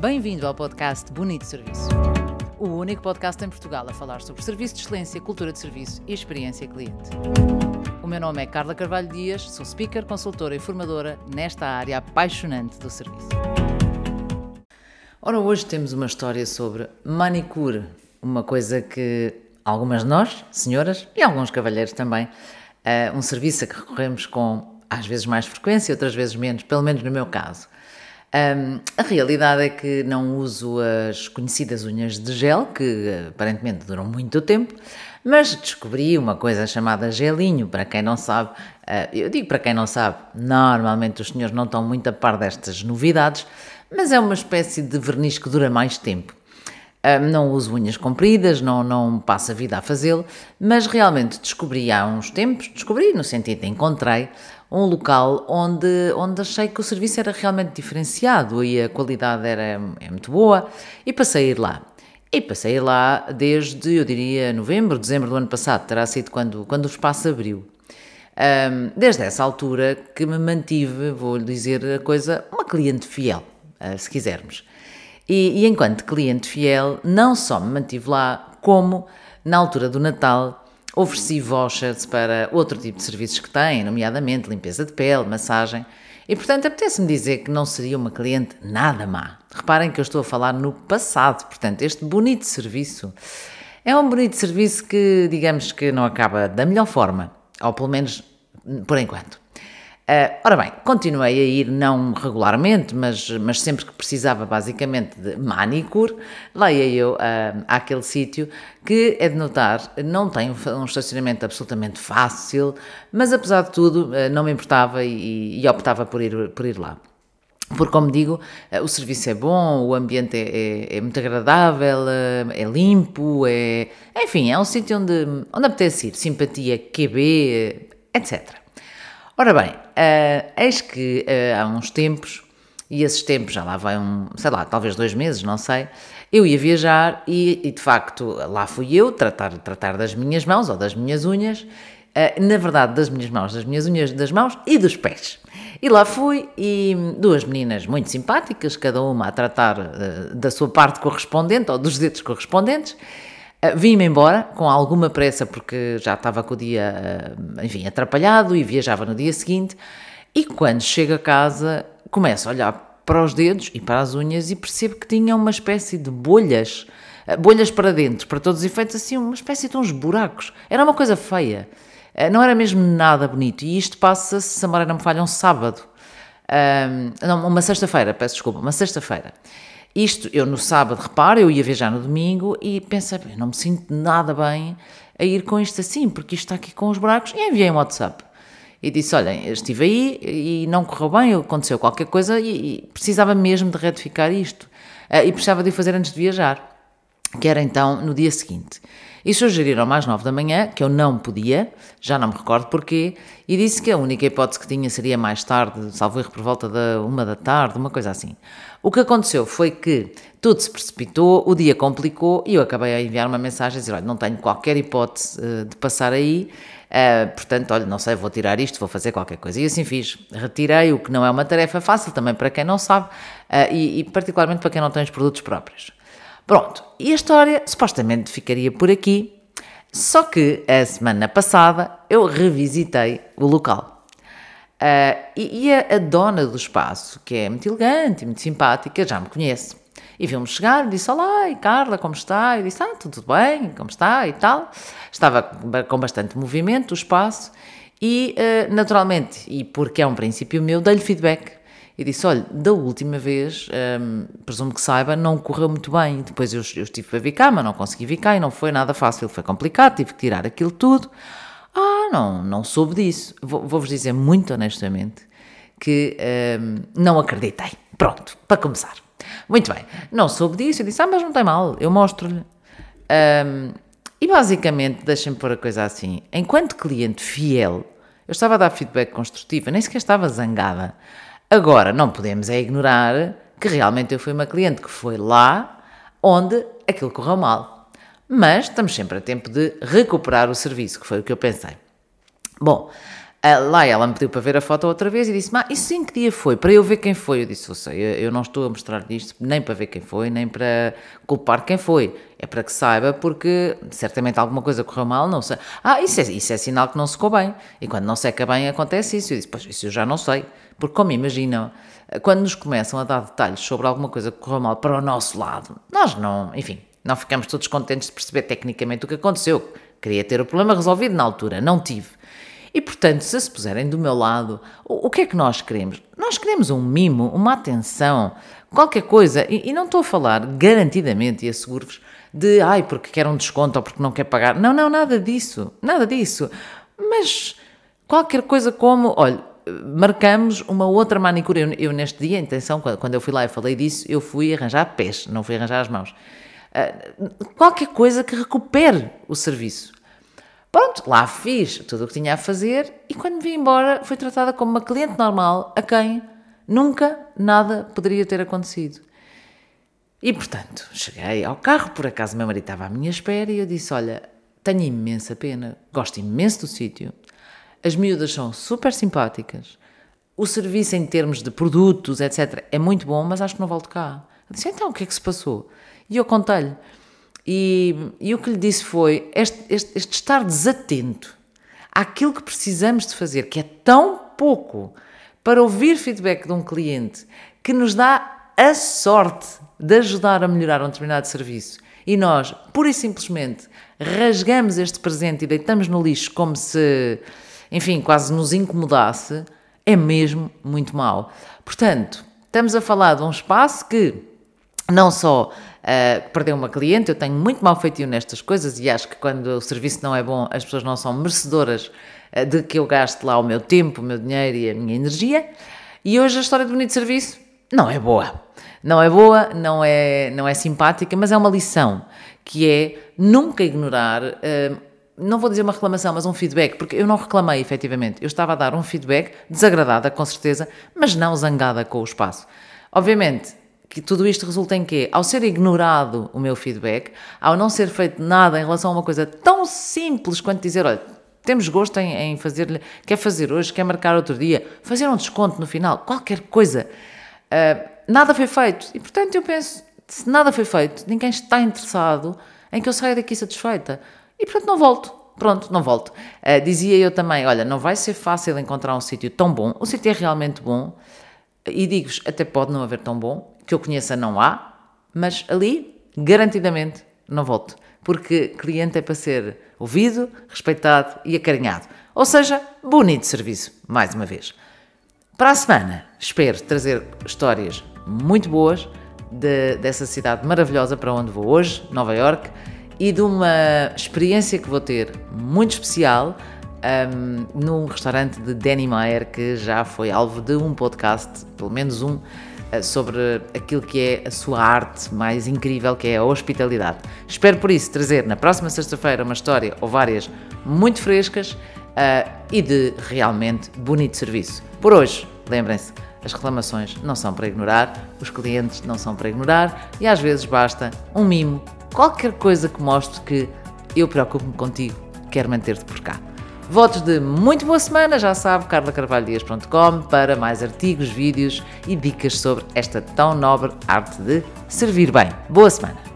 Bem-vindo ao podcast Bonito Serviço. O único podcast em Portugal a falar sobre serviço de excelência, cultura de serviço e experiência cliente. O meu nome é Carla Carvalho Dias, sou speaker, consultora e formadora nesta área apaixonante do serviço. Ora, hoje temos uma história sobre manicure, uma coisa que algumas de nós, senhoras e alguns cavalheiros também, uh, um serviço a que recorremos com às vezes mais frequência, outras vezes menos, pelo menos no meu caso. Um, a realidade é que não uso as conhecidas unhas de gel, que aparentemente duram muito tempo, mas descobri uma coisa chamada gelinho, para quem não sabe, uh, eu digo para quem não sabe, normalmente os senhores não estão muito a par destas novidades, mas é uma espécie de verniz que dura mais tempo. Um, não uso unhas compridas, não, não passo a vida a fazê-lo, mas realmente descobri há uns tempos, descobri no sentido de encontrei, um local onde, onde achei que o serviço era realmente diferenciado e a qualidade era é muito boa e passei a ir lá. E passei lá desde, eu diria, novembro, dezembro do ano passado, terá sido quando, quando o espaço abriu. Um, desde essa altura que me mantive, vou-lhe dizer a coisa, uma cliente fiel, uh, se quisermos. E, e enquanto cliente fiel, não só me mantive lá, como na altura do Natal Ofereci vouchers para outro tipo de serviços que têm, nomeadamente limpeza de pele, massagem. E portanto, apetece-me dizer que não seria uma cliente nada má. Reparem que eu estou a falar no passado, portanto, este bonito serviço é um bonito serviço que, digamos que não acaba da melhor forma, ou pelo menos por enquanto. Uh, ora bem, continuei a ir não regularmente, mas, mas sempre que precisava basicamente de manicure, lá ia eu uh, àquele sítio que é de notar, não tem um estacionamento absolutamente fácil, mas apesar de tudo uh, não me importava e, e, optava por ir, por ir lá. Porque, como digo, o serviço é bom, o ambiente é, é, é muito agradável, é limpo, é, enfim, é um sítio onde, onde apetece ir, simpatia, QB, etc. Ora bem, uh, eis que uh, há uns tempos, e esses tempos já lá vai um, sei lá, talvez dois meses, não sei, eu ia viajar e, e de facto lá fui eu tratar, tratar das minhas mãos ou das minhas unhas, uh, na verdade das minhas mãos, das minhas unhas das mãos e dos pés. E lá fui e duas meninas muito simpáticas, cada uma a tratar da sua parte correspondente ou dos dedos correspondentes, Vim-me embora com alguma pressa porque já estava com o dia, uh, enfim, atrapalhado e viajava no dia seguinte. E quando chego a casa, começo a olhar para os dedos e para as unhas e percebo que tinha uma espécie de bolhas, uh, bolhas para dentro, para todos os efeitos, assim, uma espécie de uns buracos. Era uma coisa feia. Não era mesmo nada bonito. E isto passa-se, se a memória não me falha, um sábado. não, uma sexta-feira, peço desculpa, uma sexta-feira. Isto, eu no sábado, reparo, eu ia viajar no domingo e pensei, não me sinto nada bem a ir com isto assim, porque isto está aqui com os buracos, e enviei um WhatsApp. E disse, olhem, estive aí e não correu bem, aconteceu qualquer coisa e, e precisava mesmo de retificar isto. Uh, e precisava de fazer antes de viajar, que era então no dia seguinte. E sugeriram mais nove da manhã, que eu não podia, já não me recordo porquê, e disse que a única hipótese que tinha seria mais tarde, salvo erro por volta da uma da tarde, uma coisa assim. O que aconteceu foi que tudo se precipitou, o dia complicou e eu acabei a enviar uma mensagem a dizer: olha, não tenho qualquer hipótese uh, de passar aí, uh, portanto, olha, não sei, vou tirar isto, vou fazer qualquer coisa. E assim fiz. Retirei, o que não é uma tarefa fácil também para quem não sabe uh, e, e particularmente para quem não tem os produtos próprios. Pronto, e a história supostamente ficaria por aqui, só que a semana passada eu revisitei o local. Uh, e, e a, a, dona do espaço, que é muito elegante e muito simpática, já me conhece. E viu-me chegar e disse: Olá, e Carla, como está? E disse: Ah, tudo bem, como está? E tal. Estava com bastante movimento o espaço e, uh, naturalmente, e porque é um princípio meu, dei-lhe feedback e disse: Olha, da última vez, hum, presumo que saiba, não correu muito bem. Depois eu, eu estive para vir cá, mas não consegui vir cá e não foi nada fácil, foi complicado, tive que tirar aquilo tudo. Ah, não, não soube disso. Vou-vos dizer muito honestamente que hum, não acreditei. Pronto, para começar. Muito bem, não soube disso. Eu disse: Ah, mas não tem mal, eu mostro-lhe. Um, e basicamente, deixem-me pôr a coisa assim: enquanto cliente fiel, eu estava a dar feedback construtivo, nem sequer estava zangada. Agora, não podemos é ignorar que realmente eu fui uma cliente que foi lá onde aquilo correu mal. Mas estamos sempre a tempo de recuperar o serviço, que foi o que eu pensei. Bom, lá ela me pediu para ver a foto outra vez e disse: Mas isso em que dia foi? Para eu ver quem foi. Eu disse: eu, eu não estou a mostrar isto nem para ver quem foi, nem para culpar quem foi. É para que saiba, porque certamente alguma coisa correu mal, não sei. Ah, isso é, isso é sinal que não secou bem. E quando não seca bem acontece isso. Eu disse: Pois, isso eu já não sei. Porque, como imaginam, quando nos começam a dar detalhes sobre alguma coisa que correu mal para o nosso lado, nós não, enfim, não ficamos todos contentes de perceber tecnicamente o que aconteceu. Queria ter o problema resolvido na altura, não tive. E portanto, se se puserem do meu lado, o, o que é que nós queremos? Nós queremos um mimo, uma atenção, qualquer coisa. E, e não estou a falar garantidamente, e asseguro-vos, de ai, porque quer um desconto ou porque não quer pagar. Não, não, nada disso. Nada disso. Mas qualquer coisa como, olha, marcamos uma outra manicure. Eu, eu, neste dia, atenção, quando, eu fui lá e falei disso, eu fui arranjar pés, não fui arranjar as mãos. Uh, qualquer coisa que recupere o serviço. Pronto, lá fiz tudo o que tinha a fazer e quando me vim embora fui tratada como uma cliente normal a quem nunca nada poderia ter acontecido. E portanto, cheguei ao carro, por acaso meu marido estava à minha espera e eu disse: Olha, tenho imensa pena, gosto imenso do sítio, as miúdas são super simpáticas, o serviço em termos de produtos, etc., é muito bom, mas acho que não volto cá. Eu disse: Então, o que é que se passou? E eu contei-lhe. E, e o que lhe disse foi este, este, este estar desatento àquilo que precisamos de fazer, que é tão pouco, para ouvir feedback de um cliente que nos dá a sorte de ajudar a melhorar um determinado serviço e nós, pura e simplesmente, rasgamos este presente e deitamos no lixo como se, enfim, quase nos incomodasse, é mesmo muito mau. Portanto, estamos a falar de um espaço que não só uh, uma cliente, eu tenho muito mal feitio nestas coisas e acho que quando o serviço não é bom, as pessoas não são merecedoras uh, de que eu gaste lá o meu tempo, o meu dinheiro e a minha energia. E hoje a história do bonito serviço não é boa. Não é boa, não é, não é simpática, mas é uma lição que é nunca ignorar. Uh, não vou dizer uma reclamação, mas um feedback, porque eu não reclamei efetivamente. Eu estava a dar um feedback desagradada, com certeza, mas não zangada com o espaço. Obviamente, que tudo isto resulta em quê? Ao ser ignorado o meu feedback, ao não ser feito nada em relação a uma coisa tão simples quanto dizer, olha, temos gosto em, em fazer-lhe, quer fazer hoje, quer marcar outro dia, fazer um desconto no final, qualquer coisa. Uh, nada foi feito. E portanto eu penso, se nada foi feito, ninguém está interessado em que eu saia daqui satisfeita. E portanto não volto. Pronto, não volto. Uh, dizia eu também, olha, não vai ser fácil encontrar um sítio tão bom. O sítio é realmente bom. E digo-vos, até pode não haver tão bom, que eu conheça não há, mas ali, garantidamente, não volto. Porque cliente é para ser ouvido, respeitado e acarinhado. Ou seja, bonito serviço, mais uma vez. Para a semana, espero trazer histórias muito boas de, dessa cidade maravilhosa para onde vou hoje, Nova York, e de uma experiência que vou ter muito especial um, num restaurante de Danny Meyer que já foi alvo de um podcast, pelo menos um, sobre aquilo que é a sua arte mais incrível, que é a hospitalidade. Espero por isso trazer na próxima sexta-feira uma história ou várias muito frescas uh, e de realmente bonito serviço. Por hoje, lembrem-se, as reclamações não são para ignorar, os clientes não são para ignorar e às vezes basta um mimo, qualquer coisa que mostre que eu preocupo-me contigo, quero manter-te por cá. Votos de muito boa semana, já sabe, carlacarvalhodias.com para mais artigos, vídeos e dicas sobre esta tão nobre arte de servir bem. Boa semana!